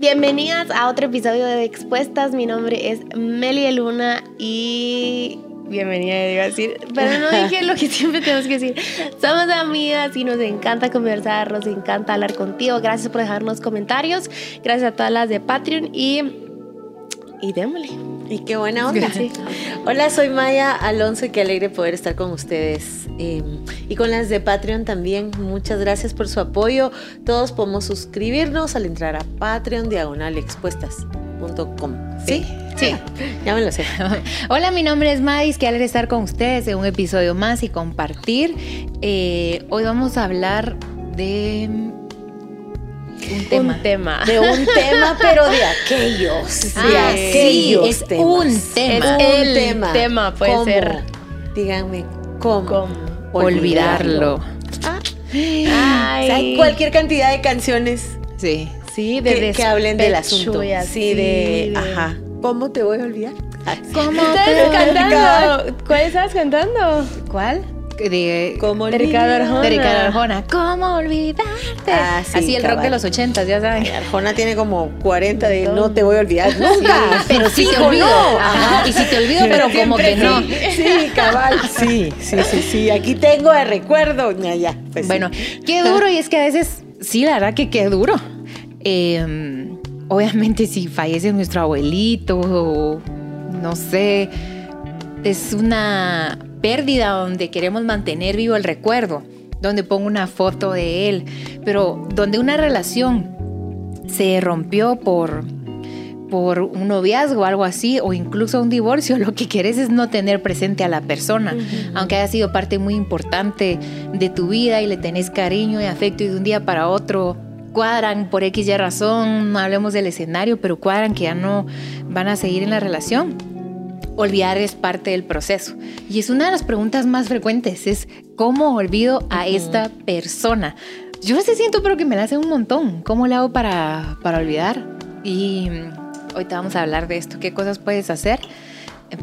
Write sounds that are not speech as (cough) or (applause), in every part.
Bienvenidas a otro episodio de Expuestas. Mi nombre es Meli Luna y bienvenida, iba a decir, pero no dije lo que (laughs) siempre tenemos que decir. Somos amigas y nos encanta conversar, nos encanta hablar contigo. Gracias por dejarnos comentarios. Gracias a todas las de Patreon y, y démosle. Y qué buena onda. Hola, soy Maya Alonso y qué alegre poder estar con ustedes. Eh, y con las de Patreon también. Muchas gracias por su apoyo. Todos podemos suscribirnos al entrar a Patreon diagonal expuestas.com. ¿Sí? Sí. Ya me lo sé. (laughs) Hola, mi nombre es Madis. Qué alegre estar con ustedes en un episodio más y compartir. Eh, hoy vamos a hablar de un tema. Un tema. De un tema, (laughs) pero de aquellos. de Ah, aquellos sí, es temas. un tema. Es un el tema. tema, puede ¿Cómo? ser. Díganme, ¿cómo? ¿Cómo? olvidarlo. Ah, Ay. o sea, hay cualquier cantidad de canciones Sí. Sí, de que, que hablen del asunto. así, sí, de, de- ajá. ¿Cómo te voy a olvidar? ¿Cómo ¿Estabas (laughs) te-? ¿Cuál estabas cantando? ¿Cuál? De, ¿Cómo De Ricardo? Arjona. de Ricardo Arjona. ¿Cómo olvidarte? Ah, sí, Así el rock de los ochentas, ya saben. Arjona tiene como 40 de no te voy a olvidar nunca. Pero sí te olvido. no. Ajá, Y si te olvido, pero como que no. Sí, cabal. Sí, sí, sí, sí. Aquí tengo de recuerdo. Ya, ya. pues sí. Bueno, qué duro y es que a veces, sí, la verdad que qué duro. Eh, obviamente si fallece nuestro abuelito o no sé, es una pérdida donde queremos mantener vivo el recuerdo, donde pongo una foto de él, pero donde una relación se rompió por por un noviazgo o algo así, o incluso un divorcio, (laughs) lo que quieres es no tener presente a la persona, aunque haya sido parte muy importante de tu vida y le tenés cariño y afecto y de un día para otro cuadran por X y razón, no hablemos del escenario, pero cuadran que ya no van a seguir en la relación. Olvidar es parte del proceso. Y es una de las preguntas más frecuentes, es ¿cómo olvido a esta persona? Yo a veces siento pero que me la hacen un montón. ¿Cómo le hago para, para olvidar? Y mm, hoy te vamos a hablar de esto. ¿Qué cosas puedes hacer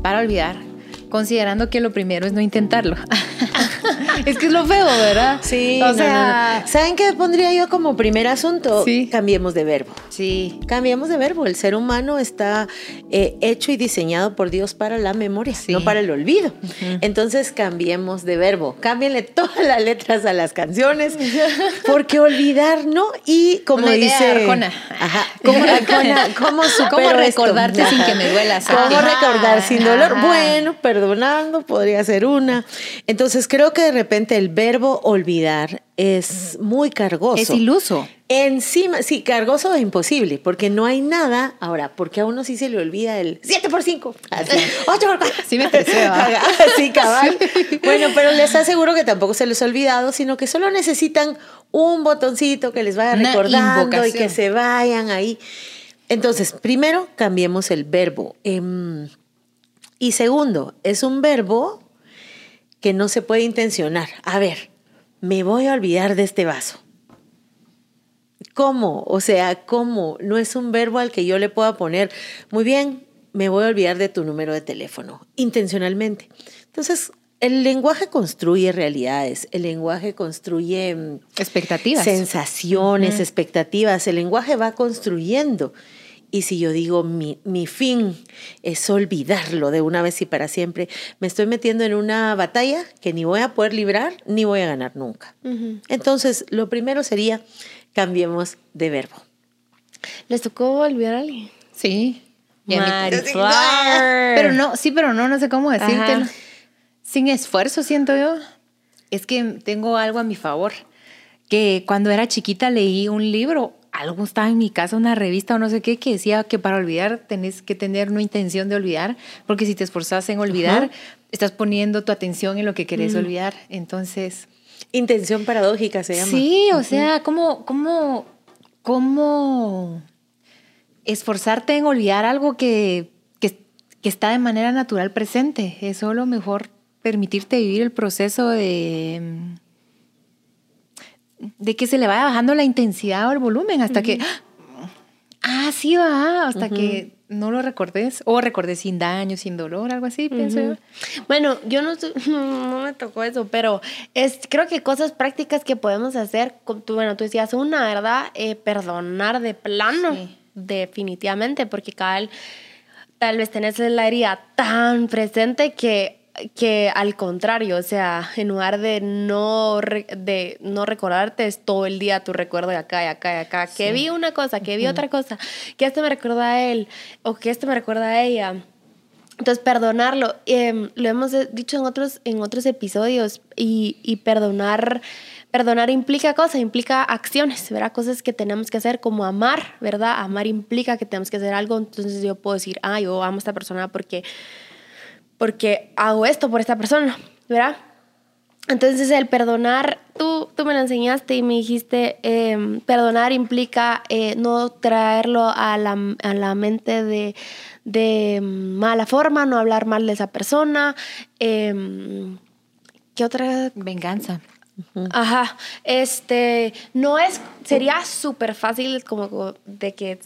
para olvidar? Considerando que lo primero es no intentarlo. (laughs) (laughs) es que es lo feo, ¿verdad? Sí, o sea, no, no. ¿Saben qué pondría yo como primer asunto? Sí. Cambiemos de verbo. sí. Cambiemos de verbo. El ser humano está eh, hecho y diseñado por Dios para la memoria, Sí. no para el olvido. Entonces cambiemos de verbo. Cámbienle (laughs) todas las letras a las canciones, (laughs) porque olvidar, ¿no? Y como Una idea dice Arjona. Ajá, Arjona, ¿cómo ¿Cómo esto? recordarte sin que me duela? ¿Cómo recordar sin dolor? Bueno, perdonando podría ser una. Entonces creo que de repente el verbo olvidar es muy cargoso. Es iluso. Encima, sí, cargoso es imposible, porque no hay nada. Ahora, porque a uno sí se le olvida el 7 por 5, así, (laughs) 8 por 4. Sí me estresé, ¿va? Sí, cabal. (laughs) Bueno, pero les aseguro que tampoco se les ha olvidado, sino que solo necesitan un botoncito que les vaya recordando y que se vayan ahí. Entonces, primero, cambiemos el verbo. Em, y segundo, es un verbo que no se puede intencionar. A ver, me voy a olvidar de este vaso. ¿Cómo? O sea, ¿cómo? No es un verbo al que yo le pueda poner, muy bien, me voy a olvidar de tu número de teléfono, intencionalmente. Entonces, el lenguaje construye realidades, el lenguaje construye mm, Expectativas. sensaciones, expectativas, el lenguaje va construyendo. Y si yo digo mi, mi fin es olvidarlo de una vez y para siempre, me estoy metiendo en una batalla que ni voy a poder librar ni voy a ganar nunca. Entonces, lo primero sería cambiemos de verbo. ¿Les tocó olvidar a alguien? Sí. Y a mí- Mariflor. Pero no, sí, pero no, no sé cómo decírtelo. Ajá. Sin esfuerzo, siento yo. Es que tengo algo a mi favor. Que cuando era chiquita leí un libro, algo estaba en mi casa, una revista o no sé qué, que decía que para olvidar tenés que tener una intención de olvidar, porque si te esforzas en olvidar, Ajá. estás poniendo tu atención en lo que querés olvidar. Entonces, Intención paradójica se llama. Sí, o sea, ¿cómo, cómo, cómo esforzarte en olvidar algo que, que, que está de manera natural presente? Es solo mejor permitirte vivir el proceso de, de que se le vaya bajando la intensidad o el volumen hasta que, ah, sí va, hasta que no lo recordes o recordes sin daño, sin dolor, algo así, pienso yo. Bueno, yo (laughs) no, no me tocó eso, pero es, creo que cosas prácticas que podemos hacer, bueno, tú decías una, ¿verdad? Eh, perdonar de plano. Sí. definitivamente, porque cada tal vez tenés la herida tan presente que que al contrario, o sea, en lugar de no, de no recordarte, es todo el día tu recuerdo de acá y acá y acá, que vi una cosa, que vi otra cosa, que este me recuerda a él o que este me recuerda a ella. Entonces, perdonarlo, em, lo hemos dicho en otros, en otros episodios, y, y perdonar, perdonar implica cosas, implica acciones, ¿verdad? Cosas que tenemos que hacer, como amar, ¿verdad? Amar implica que tenemos que hacer algo, entonces yo puedo decir, ah, yo amo a esta persona porque porque hago esto por esta persona, ¿verdad? Entonces el perdonar, tú, tú me lo enseñaste y me dijiste, em, perdonar implica eh, no traerlo a la, a la mente de, de, mala forma, no hablar mal de esa persona. Em, ¿Qué otra? Venganza. Ajá, este, no es, sería súper fácil como de que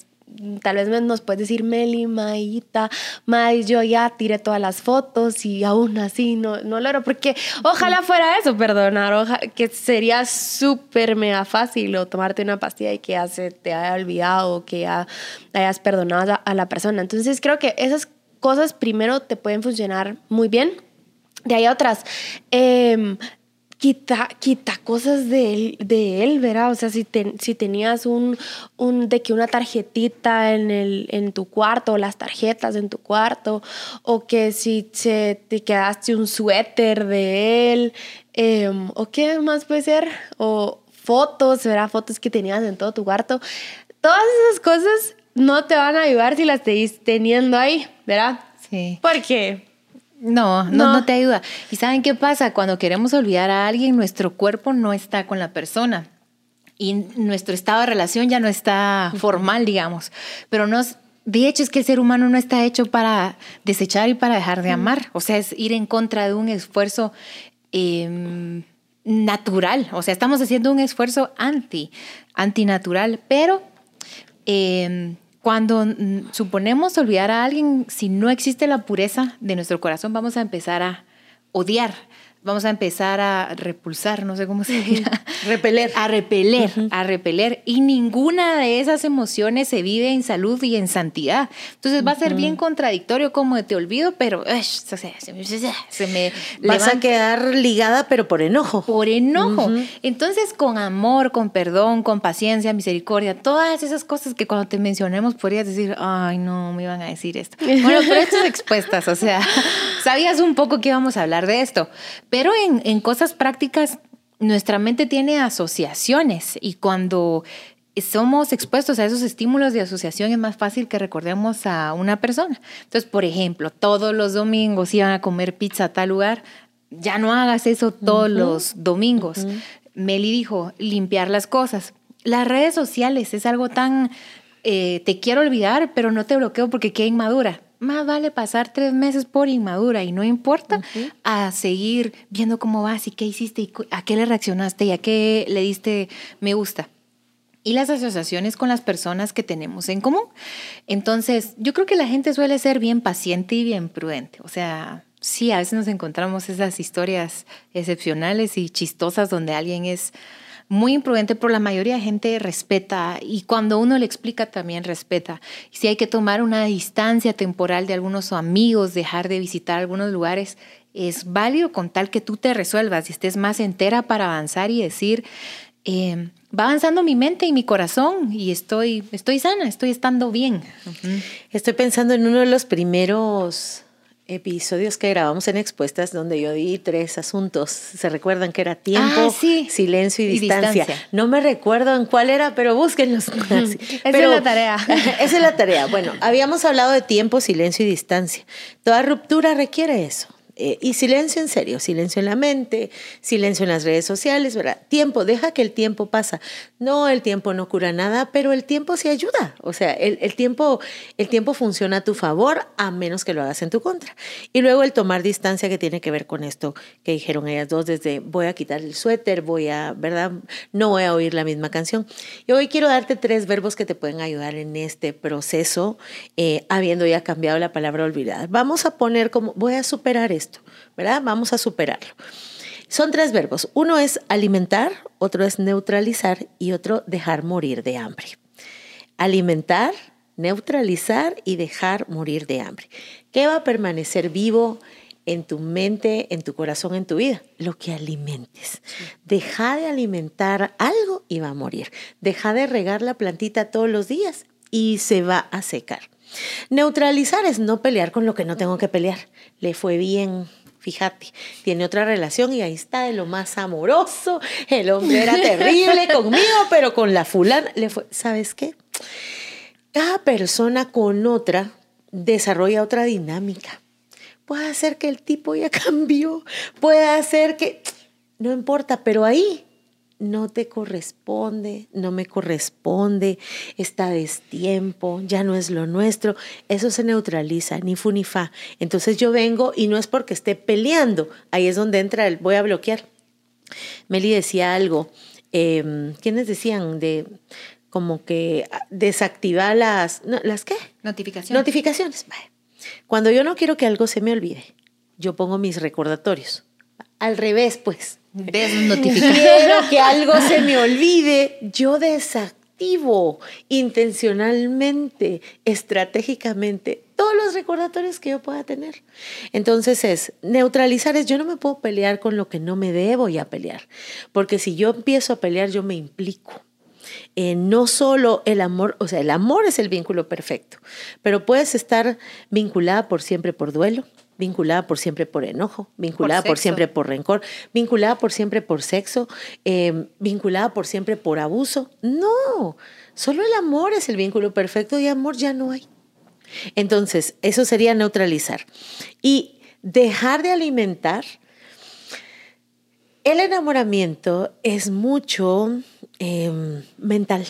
tal vez nos puedes decir, Meli, Maíta, May, yo ya tiré todas las fotos y aún así no, no logro, porque ojalá fuera eso, perdonar, que sería súper mega fácil o tomarte una pastilla y que ya se te haya olvidado o que ya hayas perdonado a la persona. Entonces creo que esas cosas primero te pueden funcionar muy bien. De ahí otras. Eh, quita, quita cosas de él, de él, ¿verdad? O sea, si, si tenías un, un, de que una tarjetita en, el, en tu cuarto, o las tarjetas en tu cuarto, o que si se, te quedaste un suéter de él, em, o qué más puede ser, o fotos, ¿verdad? Fotos que tenías en todo tu cuarto. Todas esas cosas no te van a ayudar si las seguís teniendo ahí, ¿verdad? Sí. Porque no, no, no, te ayuda. ¿Y saben qué pasa? Cuando queremos olvidar a alguien, nuestro cuerpo no está con la persona y nuestro estado de relación ya no está formal, digamos. Pero nos, de hecho es que el ser humano no está hecho para desechar y para dejar de amar. O sea, es ir en contra de un esfuerzo em, natural. O sea, estamos haciendo un esfuerzo anti, antinatural, pero... Eh, cuando mm, suponemos olvidar a alguien, si no existe la pureza de nuestro corazón, vamos a empezar a odiar vamos a empezar a repulsar, no sé cómo se diga. Repeler. A repeler, a repeler. Y ninguna de esas emociones se vive en salud y en santidad. Entonces va a ser bien contradictorio como te olvido, pero se, me... Vas a quedar ligada, pero por enojo. Por enojo. Entonces con amor, con perdón, con paciencia, misericordia, todas esas cosas que cuando te mencionemos podrías decir, ay, no, me iban a decir esto. Bueno, pero estas expuestas, o sea, (laughs) sabías un poco que íbamos a hablar de esto. Pero en, cosas prácticas, nuestra mente tiene asociaciones y cuando somos expuestos a esos estímulos de asociación es más fácil que recordemos a una persona. Entonces, por ejemplo, todos los domingos iban a comer pizza a tal lugar, ya no hagas eso todos los domingos. Meli dijo, limpiar las cosas. Las redes sociales es algo tan, eh, te quiero olvidar, pero no te bloqueo porque qué inmadura más vale pasar tres meses por inmadura y no importa a seguir viendo cómo vas y qué hiciste y a qué le reaccionaste y a qué le diste me gusta. Y las asociaciones con las personas que tenemos en común. Entonces, yo creo que la gente suele ser bien paciente y bien prudente. O sea, sí, a veces nos encontramos esas historias excepcionales y chistosas donde alguien es muy imprudente, pero la mayoría de gente respeta y cuando uno le explica también respeta. Si hay que tomar una distancia temporal de algunos amigos, dejar de visitar algunos lugares, es válido con tal que tú te resuelvas y estés más entera para avanzar y decir, eh, va avanzando mi mente y mi corazón y estoy, estoy sana, estoy estando bien. Estoy pensando en uno de los primeros episodios que grabamos en Expuestas donde yo di tres asuntos. ¿Se recuerdan que era tiempo, ah, silencio y, distancia. No me recuerdo en cuál era, pero búsquenlos. (laughs) esa es la tarea. (laughs) esa es la tarea. Bueno, habíamos hablado de tiempo, silencio y distancia. Toda ruptura requiere eso. Eh, y silencio en serio, silencio en la mente, silencio en las redes sociales, ¿verdad? Tiempo, deja que el tiempo pasa. No, el tiempo no cura nada, pero el tiempo sí ayuda. O sea, el, el, tiempo, el tiempo funciona a tu favor a menos que lo hagas en tu contra. Y luego el tomar distancia que tiene que ver con esto que dijeron ellas dos, desde voy a quitar el suéter, voy a, ¿verdad? No voy a oír la misma canción. Y hoy quiero darte tres verbos que te pueden ayudar en este proceso, eh, habiendo ya cambiado la palabra olvidar. Vamos a poner como, voy a superar esto. ¿Verdad? Vamos a superarlo. Son tres verbos. Uno es alimentar, otro es neutralizar y otro dejar morir de hambre. Alimentar neutralizar y dejar morir de hambre. ¿Qué va a permanecer vivo en tu mente, en tu corazón, en tu vida? Lo que alimentes. Deja de alimentar algo y va a morir. Deja de regar la plantita todos los días y se va a secar. Neutralizar es no pelear con lo que no tengo que pelear. Le fue bien, fíjate, tiene otra relación y ahí está de lo más amoroso. El hombre era (laughs) terrible conmigo, pero con la fulana le fue, ¿sabes qué? Cada persona con otra desarrolla otra dinámica. Puede ser que el tipo ya (laughs) cambió, puede ser que, no importa, pero ahí no te corresponde, no me corresponde, está destiempo, ya no es lo nuestro, eso se neutraliza, ni fu ni fa. Entonces yo vengo y no es porque esté peleando, ahí es donde entra el voy a bloquear. Meli decía algo, eh, ¿quiénes decían? De como que desactivar las, ¿las qué? Notificaciones. Notificaciones. Cuando yo no quiero que algo se me olvide, yo pongo mis recordatorios. Al revés, pues. Quiero que algo se me olvide, yo desactivo intencionalmente, estratégicamente, todos los recordatorios que yo pueda tener. Entonces es, neutralizar es, yo no me puedo pelear con lo que no me debo ya pelear, porque si yo empiezo a pelear, yo me implico. No solo el amor, o sea, el amor es el vínculo perfecto, pero puedes estar vinculada por siempre por duelo, vinculada por siempre por enojo, vinculada por, siempre por rencor, vinculada por siempre por sexo, eh, vinculada por siempre por abuso. No, solo el amor es el vínculo perfecto y amor ya no hay. Entonces, eso sería neutralizar. Y dejar de alimentar. El enamoramiento es mucho eh, mental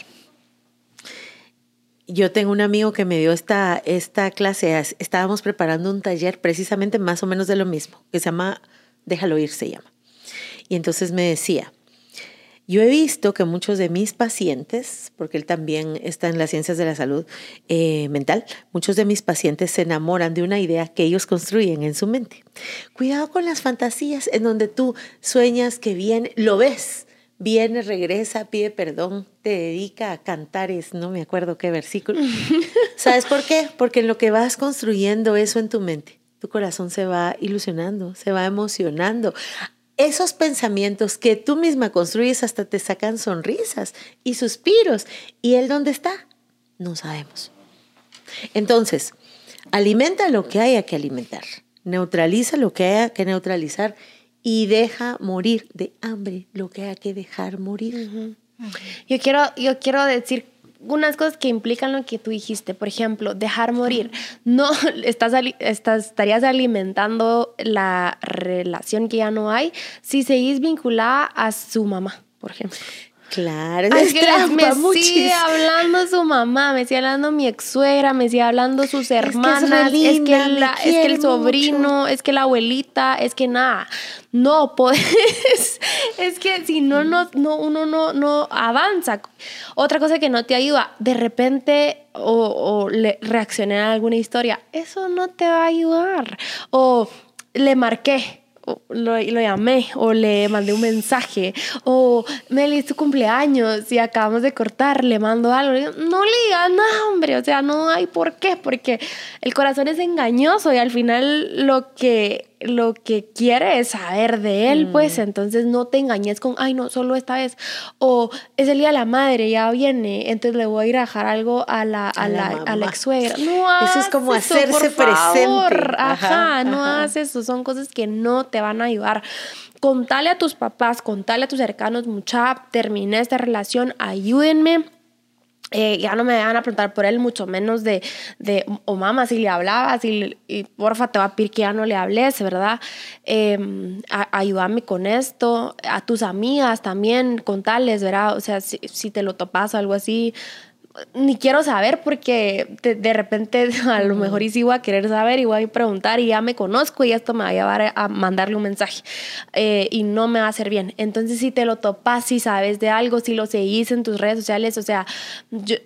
yo tengo un amigo que me dio esta, esta clase, estábamos preparando un taller precisamente más o menos de lo mismo, que se llama Déjalo ir, se llama. Y entonces me decía, yo he visto que muchos de mis pacientes, porque él también está en las ciencias de la salud eh, mental, muchos de mis pacientes se enamoran de una idea que ellos construyen en su mente. Cuidado con las fantasías en donde tú sueñas que bien, lo ves, viene, regresa, pide perdón, te dedica a cantares, no me acuerdo qué versículo. (laughs) ¿Sabes por qué? Porque en lo que vas construyendo eso en tu mente, tu corazón se va ilusionando, se va emocionando. Esos pensamientos que tú misma construyes hasta te sacan sonrisas y suspiros. ¿Y él dónde está? No sabemos. Entonces, alimenta lo que haya que alimentar, neutraliza lo que haya que neutralizar y deja morir de hambre lo que hay que dejar morir. Yo quiero, yo quiero decir unas cosas que implican lo que tú dijiste. Por ejemplo, dejar morir. No estás, estás, estarías alimentando la relación que ya no hay si seguís vinculada a su mamá, por ejemplo. Claro, es que me sigue hablando su mamá, me sigue hablando mi ex suegra, me sigue hablando sus hermanas, es que, es, que el sobrino, es que la abuelita, es que nada. No puedes, (laughs) es que si no, no, no uno no, no avanza. Otra cosa que no te ayuda, de repente o, o le reaccioné a alguna historia, eso no te va a ayudar. O le marqué, lo, lo, llamé o le mandé un mensaje o Meli, es tu cumpleaños y acabamos de cortar, le mando algo. no le digas nada, hombre, o sea, no hay por qué, porque el corazón es engañoso y al final lo que lo que quiere es saber de él, pues mm. entonces no te engañes con, ay, no, solo esta vez. O es el día de la madre, ya viene, entonces le voy a ir a dejar algo a la, a, la, a la ex suegra. No Eso es como hacerse presente. Ajá, no haces eso, son cosas que no te van a ayudar. Contale a tus papás, contale a tus cercanos, mucha, terminé esta relación, ayúdenme eh, ya no me van a preguntar por él, mucho menos de, de o mamá, si le hablabas, y, y, porfa, te va a pedir que ya no le hables, ¿verdad? Eh, ayúdame con esto, a tus amigas también, contales, ¿verdad? O sea, si, si te lo topas o algo así, ni quiero saber porque de, repente (laughs) a lo mejor y sí voy a querer saber y voy a preguntar y ya me conozco y esto me va a llevar a mandarle un mensaje eh, y no me va a hacer bien. Entonces si te lo topas, si sabes de algo, si lo seguís en tus redes sociales, o sea,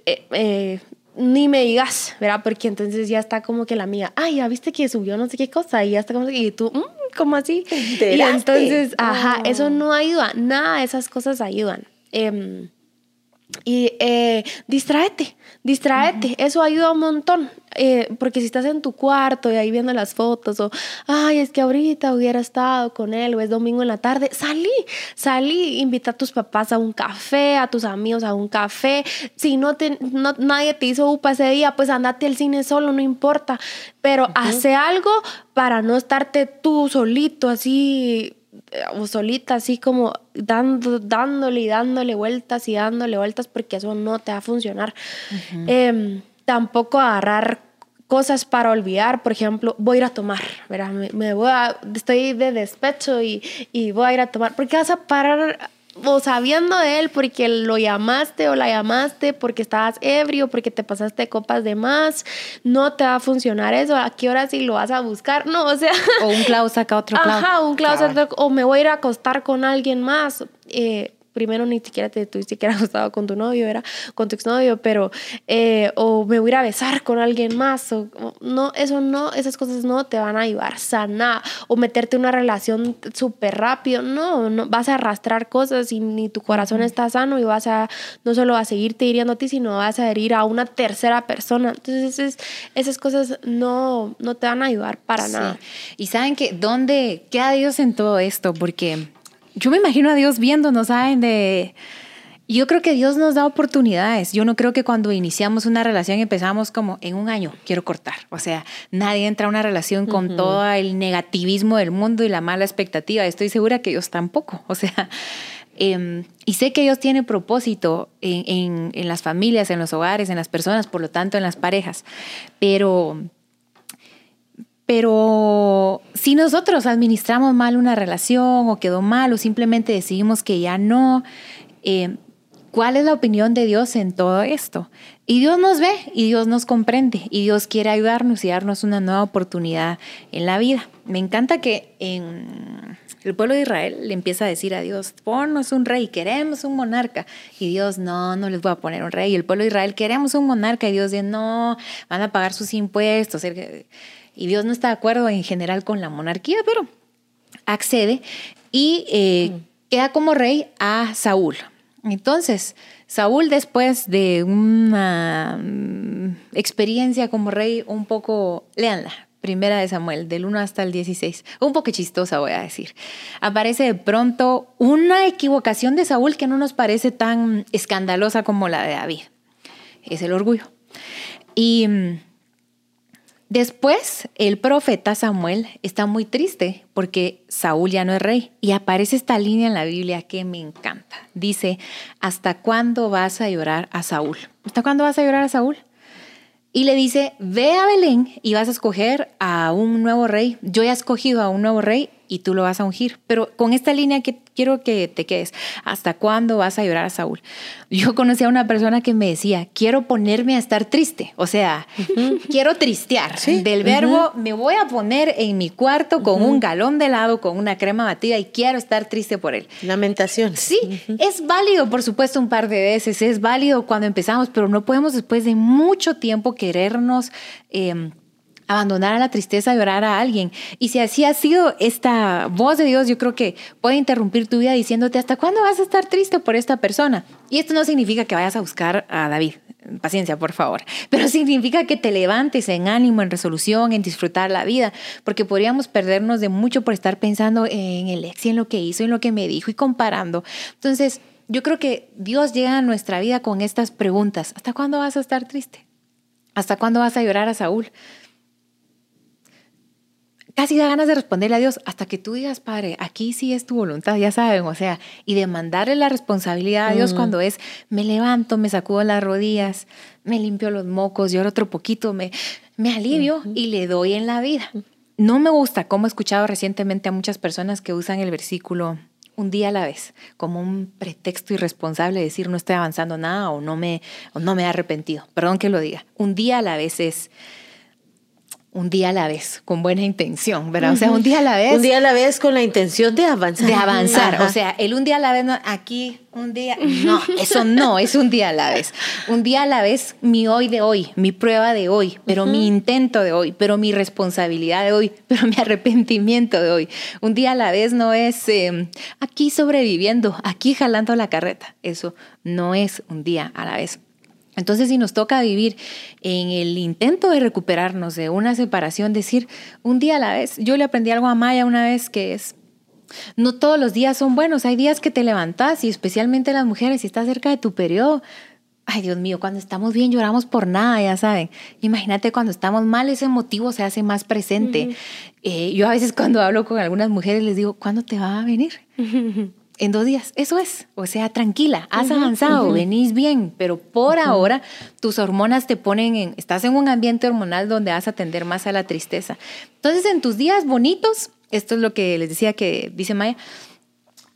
eh, eh, ni me digas, ¿verdad? Porque entonces ya está como que la amiga, ay, ya viste que subió no sé qué cosa y ya está como y tú, mm, ¿cómo así? Y entonces, ajá, eso no ayuda, nada de esas cosas ayudan. Em, Y eh, distráete, distráete, eso ayuda un montón. Eh, porque si estás en tu cuarto y ahí viendo las fotos o, ay, es que ahorita hubiera estado con él o es domingo en la tarde, salí, salí, invita a tus papás a un café, a tus amigos a un café. Si no, te, no nadie te hizo upa ese día, pues andate al cine solo, no importa. Pero hace algo para no estarte tú solito así o solita, así como dando, dándole y dándole vueltas y dándole vueltas, porque eso no te va a funcionar. Em, tampoco agarrar cosas para olvidar, por ejemplo, voy a ir a tomar, ¿verdad? Me, voy a, estoy de despecho y, y voy a ir a tomar, porque vas a parar o sabiendo de él porque lo llamaste o la llamaste porque estabas ebrio, porque te pasaste copas de más, no te va a funcionar eso. ¿A qué hora sí lo vas a buscar? No, o sea. O un clavo saca otro clavo. (laughs) Ajá, un clavo saca O me voy a ir a acostar con alguien más. Eh, primero ni siquiera te tuviste que (laughs) acostado con tu novio, era con tu exnovio, pero eh, o me voy a ir a besar con alguien más, o, no, eso no, esas cosas no te van a ayudar sana o meterte en una relación súper rápido, no, no, vas a arrastrar cosas y ni tu corazón está sano y vas a, no solo a seguirte hiriendo a ti, sino vas a herir a una tercera persona. Entonces, esas cosas no, no te van a ayudar para nada. Y saben que, ¿dónde queda Dios en todo esto? Porque yo me imagino a Dios viéndonos, ¿saben? De... Yo creo que Dios nos da oportunidades. Yo no creo que cuando iniciamos una relación empezamos como en un año, quiero cortar. O sea, nadie entra a una relación con todo el negativismo del mundo y la mala expectativa. Estoy segura que Dios tampoco. O sea, em, y sé que Dios tiene propósito en, en las familias, en los hogares, en las personas, por lo tanto en las parejas. Pero pero si nosotros administramos mal una relación o quedó mal o simplemente decidimos que ya no, eh, ¿cuál es la opinión de Dios en todo esto? Y Dios nos ve y Dios nos comprende y Dios quiere ayudarnos y darnos una nueva oportunidad en la vida. Me encanta que en el pueblo de Israel le empieza a decir a Dios, ponnos un rey, queremos un monarca. Y Dios, no, no les voy a poner un rey. Y el pueblo de Israel, queremos un monarca. Y Dios dice, no, van a pagar sus impuestos. Y Dios no está de acuerdo en general con la monarquía, pero accede y eh, queda como rey a Saúl. Entonces, Saúl después de una mm, experiencia como rey un poco, léanla, primera de Samuel, del 1 hasta el 16, un poco chistosa voy a decir, aparece de pronto una equivocación de Saúl que no nos parece tan escandalosa como la de David. Es el orgullo. Y mm, Después, el profeta Samuel está muy triste porque Saúl ya no es rey. Y aparece esta línea en la Biblia que me encanta. Dice, ¿hasta cuándo vas a llorar a Saúl? ¿Hasta cuándo vas a llorar a Saúl? Y le dice, ve a Belén y vas a escoger a un nuevo rey. Yo he escogido a un nuevo rey y tú lo vas a ungir. Pero con esta línea que quiero que te quedes, ¿hasta cuándo vas a llorar a Saúl? (laughs) Yo conocí a una persona que me decía, quiero ponerme a estar triste, o sea, (laughs) quiero tristear. Del verbo, me voy a poner en mi cuarto con un galón de helado, con una crema batida y quiero estar triste por él. Lamentación. Sí, es válido, por supuesto, un par de veces, es válido cuando empezamos, pero no podemos después de mucho tiempo querernos... Eh, abandonar a la tristeza y orar a alguien. Y si así ha sido esta voz de Dios, yo creo que puede interrumpir tu vida diciéndote, ¿hasta cuándo vas a estar triste por esta persona? Y esto no significa que vayas a buscar a David. Paciencia, por favor. (laughs) Pero significa que te levantes en ánimo, en resolución, en disfrutar la vida, porque podríamos perdernos de mucho por estar pensando en el ex y en lo que hizo, en lo que me dijo y comparando. Entonces, yo creo que Dios llega a nuestra vida con estas preguntas. ¿Hasta cuándo vas a estar triste? ¿Hasta cuándo vas a llorar a Saúl? Casi da ganas de responderle a Dios hasta que tú digas, Padre, aquí sí es tu voluntad, ya saben, o sea, y de mandarle la responsabilidad a Dios cuando es, me levanto, me sacudo las rodillas, me limpio los mocos, lloro otro poquito, me, me alivio y le doy en la vida. No me gusta, como he escuchado recientemente a muchas personas que usan el versículo un día a la vez, como un pretexto irresponsable de decir no estoy avanzando nada o no me, o no me he arrepentido. Perdón que lo diga. Un día a la vez es un día a la vez, con buena intención, ¿verdad? O sea, un día a la vez. Un día a la vez con la intención de avanzar. De avanzar. O sea, el un día a la vez, no, aquí, un día. No, eso no, es un día a la vez. Un día a la vez, mi hoy de hoy, mi prueba de hoy, pero mi intento de hoy, pero mi responsabilidad de hoy, (laughs) pero mi arrepentimiento de hoy. Un día a la vez no es em, aquí sobreviviendo, aquí jalando la carreta. Eso no es un día a la vez. Entonces, si nos toca vivir en el intento de recuperarnos de una separación, decir un día a la vez, yo le aprendí algo a Maya una vez que es, no todos los días son buenos, hay días que te levantas y especialmente las mujeres, si estás cerca de tu periodo, ay Dios mío, cuando estamos bien lloramos por nada, ya saben. Imagínate cuando estamos mal, ese motivo se hace más presente. Eh, yo a veces cuando hablo con algunas mujeres les digo, ¿cuándo te va a venir? (laughs) en dos días. Eso es. O sea, tranquila, has avanzado, venís bien, pero por ahora tus hormonas te ponen en, estás en un ambiente hormonal donde vas a tender más a la tristeza. Entonces, en tus días bonitos, esto es lo que les decía que dice Maya,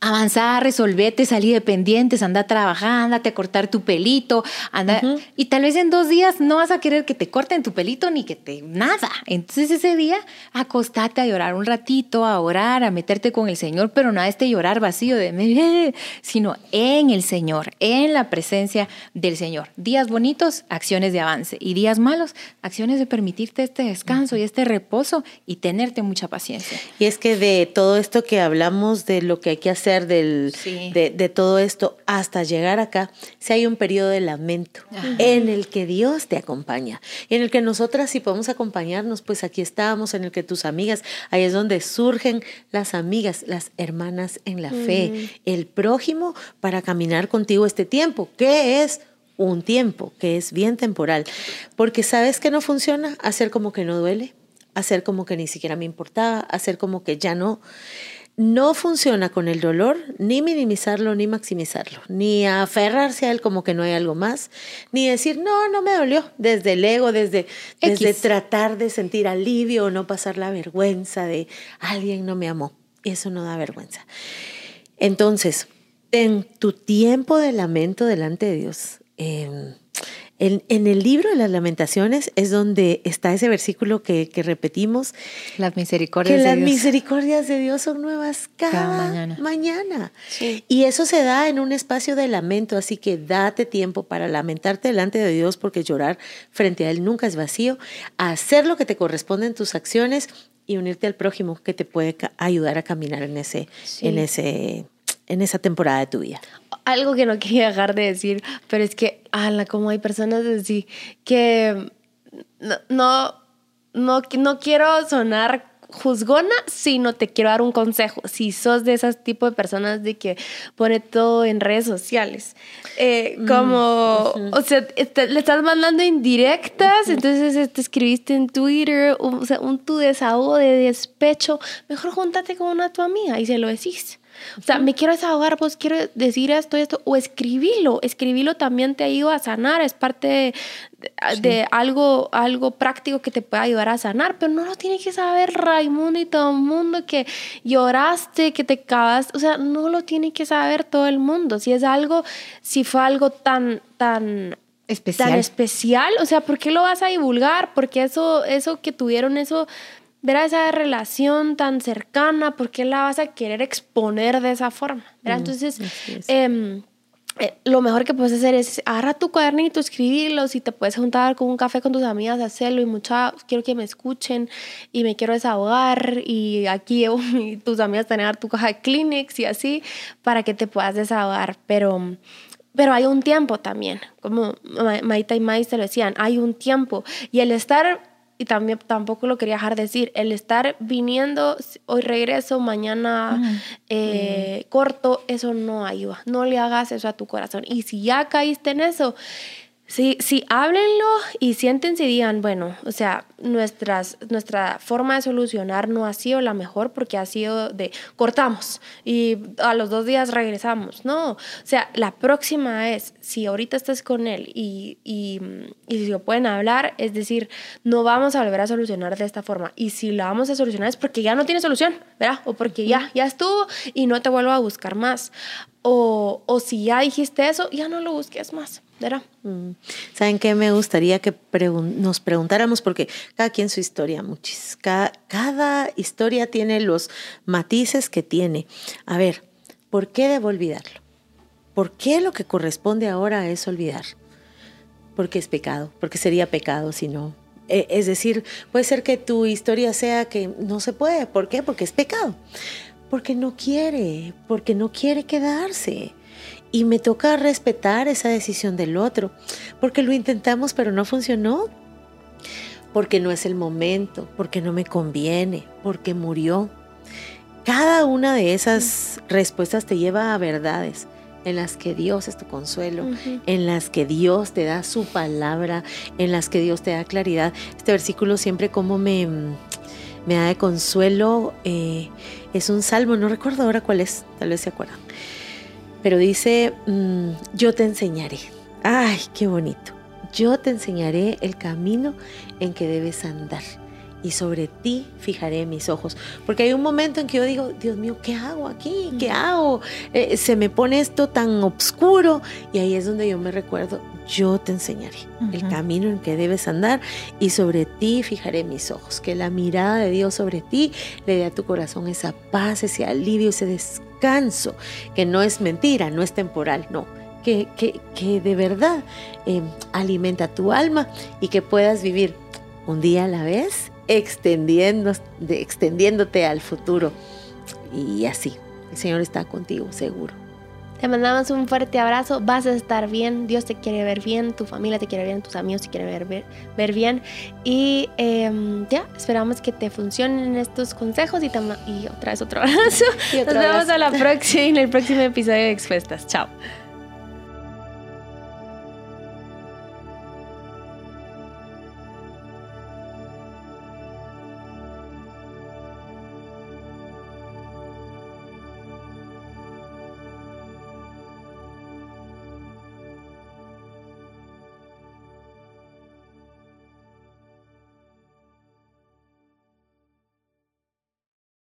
avanzar, resolvete, salir de pendientes, anda a trabajar, andate a cortar tu pelito, anda. Y tal vez en dos días no vas a querer que te corten tu pelito ni que te. nada. Entonces ese día acostate a llorar un ratito, a orar, a meterte con el Señor, pero no a este llorar vacío de. (laughs) sino en el Señor, en la presencia del Señor. Días bonitos, acciones de avance. Y días malos, acciones de permitirte este descanso y este reposo y tenerte mucha paciencia. Y es que de todo esto que hablamos, de lo que hay que hacer, del, de, todo esto hasta llegar acá, si hay un periodo de lamento en el que Dios te acompaña, en el que nosotras si podemos acompañarnos, pues aquí estamos, en el que tus amigas, ahí es donde surgen las amigas, las hermanas en la fe, el prójimo para caminar contigo este tiempo, que es un tiempo, que es bien temporal, porque sabes que no funciona, hacer como que no duele, hacer como que ni siquiera me importaba, hacer como que ya no no funciona con el dolor ni minimizarlo ni maximizarlo, ni aferrarse a él como que no hay algo más, ni decir, no, no me dolió, desde el ego, desde, desde tratar de sentir alivio o no pasar la vergüenza de alguien no me amó. Eso no da vergüenza. Entonces, en tu tiempo de lamento delante de Dios, en, el libro de las lamentaciones es donde está ese versículo que, repetimos. Las misericordias que las misericordias de Dios son nuevas cada, mañana. Y eso se da en un espacio de lamento, así que date tiempo para lamentarte delante de Dios porque llorar frente a Él nunca es vacío. Hacer lo que te corresponde en tus acciones y unirte al prójimo que te puede ayudar a caminar en ese, en ese en esa temporada de tu vida. Algo que no quería dejar de decir, pero es que, ala, como hay personas así que no, no, no, no quiero sonar juzgona, sino te quiero dar un consejo. Si sos de esas tipo de personas de que pone todo en redes sociales, eh, mm, como, o sea, le estás mandando indirectas, entonces te escribiste en Twitter, o sea, un tu desahogo de despecho, mejor júntate con una tu amiga y se lo decís. O sea, me quiero desahogar, pues quiero decir esto y esto, o escribilo, escribilo también te ayuda a sanar, es parte de, algo, algo práctico que te puede ayudar a sanar, pero no lo tiene que saber Raimundo y todo el mundo que lloraste, que te cagaste, o sea, no lo tiene que saber todo el mundo. Si es algo, si fue algo tan, tan especial, tan especial o sea, ¿por qué lo vas a divulgar? Porque eso, eso que tuvieron, eso ver esa relación tan cercana, ¿por qué la vas a querer exponer de esa forma? Mm, Entonces, em, eh, lo mejor que puedes hacer es agarra tu cuadernito, escribirlo, si te puedes juntar con un café con tus amigas, hacerlo y mucha, quiero que me escuchen y me quiero desahogar. Y aquí (laughs) tus amigas tener tu caja de Kleenex y así para que te puedas desahogar, pero... Pero hay un tiempo también, como Maita y Mais te lo decían, hay un tiempo. Y el estar y también tampoco lo quería dejar decir, el estar viniendo, hoy regreso, mañana eh, corto, eso no ayuda. No le hagas eso a tu corazón. Y si ya caíste en eso, Sí, sí, háblenlo y siéntense y digan, bueno, o sea, nuestras, nuestra forma de solucionar no ha sido la mejor porque ha sido de cortamos y a los dos días regresamos. No, o sea, la próxima es, si ahorita estás con él y, y, y si lo pueden hablar, es decir, no vamos a volver a solucionar de esta forma. Y si la vamos a solucionar es porque ya no tiene solución, ¿verdad? O porque ya, ya estuvo y no te vuelvo a buscar más. O, o si ya dijiste eso, ya no lo busques más Mm. ¿Saben qué me gustaría que nos preguntáramos? Porque cada quien su historia, muchis. Cada, cada, historia tiene los matices que tiene. A ver, ¿por qué debo olvidarlo? ¿Por qué lo que corresponde ahora es olvidar? Porque es pecado, porque sería pecado si no. E, es decir, puede ser que tu historia sea que no se puede. ¿Por qué? Porque es pecado. Porque no quiere, porque no quiere quedarse y me toca respetar esa decisión del otro, porque lo intentamos pero no funcionó, porque no es el momento, porque no me conviene, porque murió. Cada una de esas respuestas te lleva a verdades en las que Dios es tu consuelo, en las que Dios te da su palabra, en las que Dios te da claridad. Este versículo siempre como me, me da de consuelo, eh, es un salmo, no recuerdo ahora cuál es, tal vez se acuerdan pero dice, mm, yo te enseñaré. Ay, qué bonito. Yo te enseñaré el camino en que debes andar y sobre ti fijaré mis ojos. Porque hay un momento en que yo digo, Dios mío, ¿qué hago aquí? ¿Qué hago? Eh, se me pone esto tan oscuro y ahí es donde yo me recuerdo, yo te enseñaré el camino en que debes andar y sobre ti fijaré mis ojos. Que la mirada de Dios sobre ti le dé a tu corazón esa paz, ese alivio, ese descanso, que no es mentira, no es temporal, no. Que, que, de verdad eh, alimenta tu alma y que puedas vivir un día a la vez extendiéndote al futuro. Y así, el Señor está contigo, seguro. Te mandamos un fuerte abrazo, vas a estar bien, Dios te quiere ver bien, tu familia te quiere ver bien, tus amigos te quieren ver, ver, bien. Y em, ya, esperamos que te funcionen estos consejos y, y otra vez otro (laughs) abrazo. Nos vemos a la próxima, en el próximo episodio de Expuestas. Chao.